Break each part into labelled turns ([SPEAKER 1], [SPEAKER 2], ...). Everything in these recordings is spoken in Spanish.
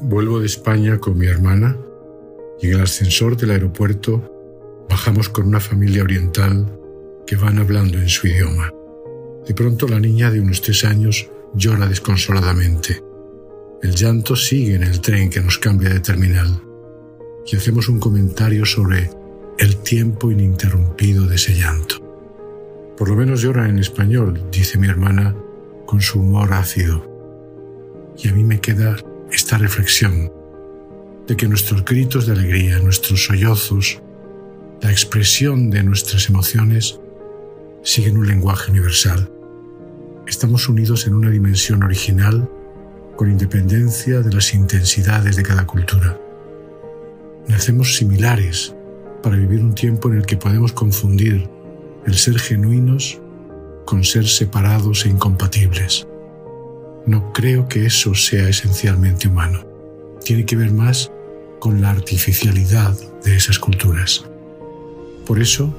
[SPEAKER 1] Vuelvo de España con mi hermana y en el ascensor del aeropuerto bajamos con una familia oriental que van hablando en su idioma. De pronto la niña de unos tres años llora desconsoladamente. El llanto sigue en el tren que nos cambia de terminal y hacemos un comentario sobre el tiempo ininterrumpido de ese llanto. Por lo menos llora en español, dice mi hermana con su humor ácido. Y a mí me queda esta reflexión de que nuestros gritos de alegría, nuestros sollozos, la expresión de nuestras emociones siguen un lenguaje universal. Estamos unidos en una dimensión original con independencia de las intensidades de cada cultura. Nacemos similares para vivir un tiempo en el que podemos confundir el ser genuinos con ser separados e incompatibles. No creo que eso sea esencialmente humano. Tiene que ver más con la artificialidad de esas culturas. Por eso,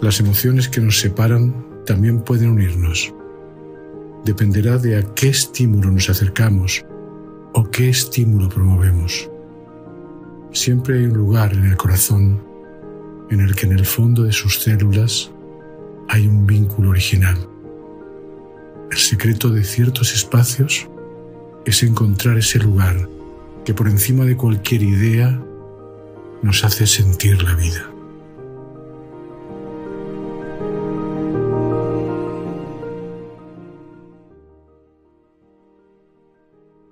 [SPEAKER 1] las emociones que nos separan también pueden unirnos. Dependerá de a qué estímulo nos acercamos o qué estímulo promovemos. Siempre hay un lugar en el corazón en el que en el fondo de sus células hay un vínculo original. Secreto de ciertos espacios es encontrar ese lugar que por encima de cualquier idea nos hace sentir la vida.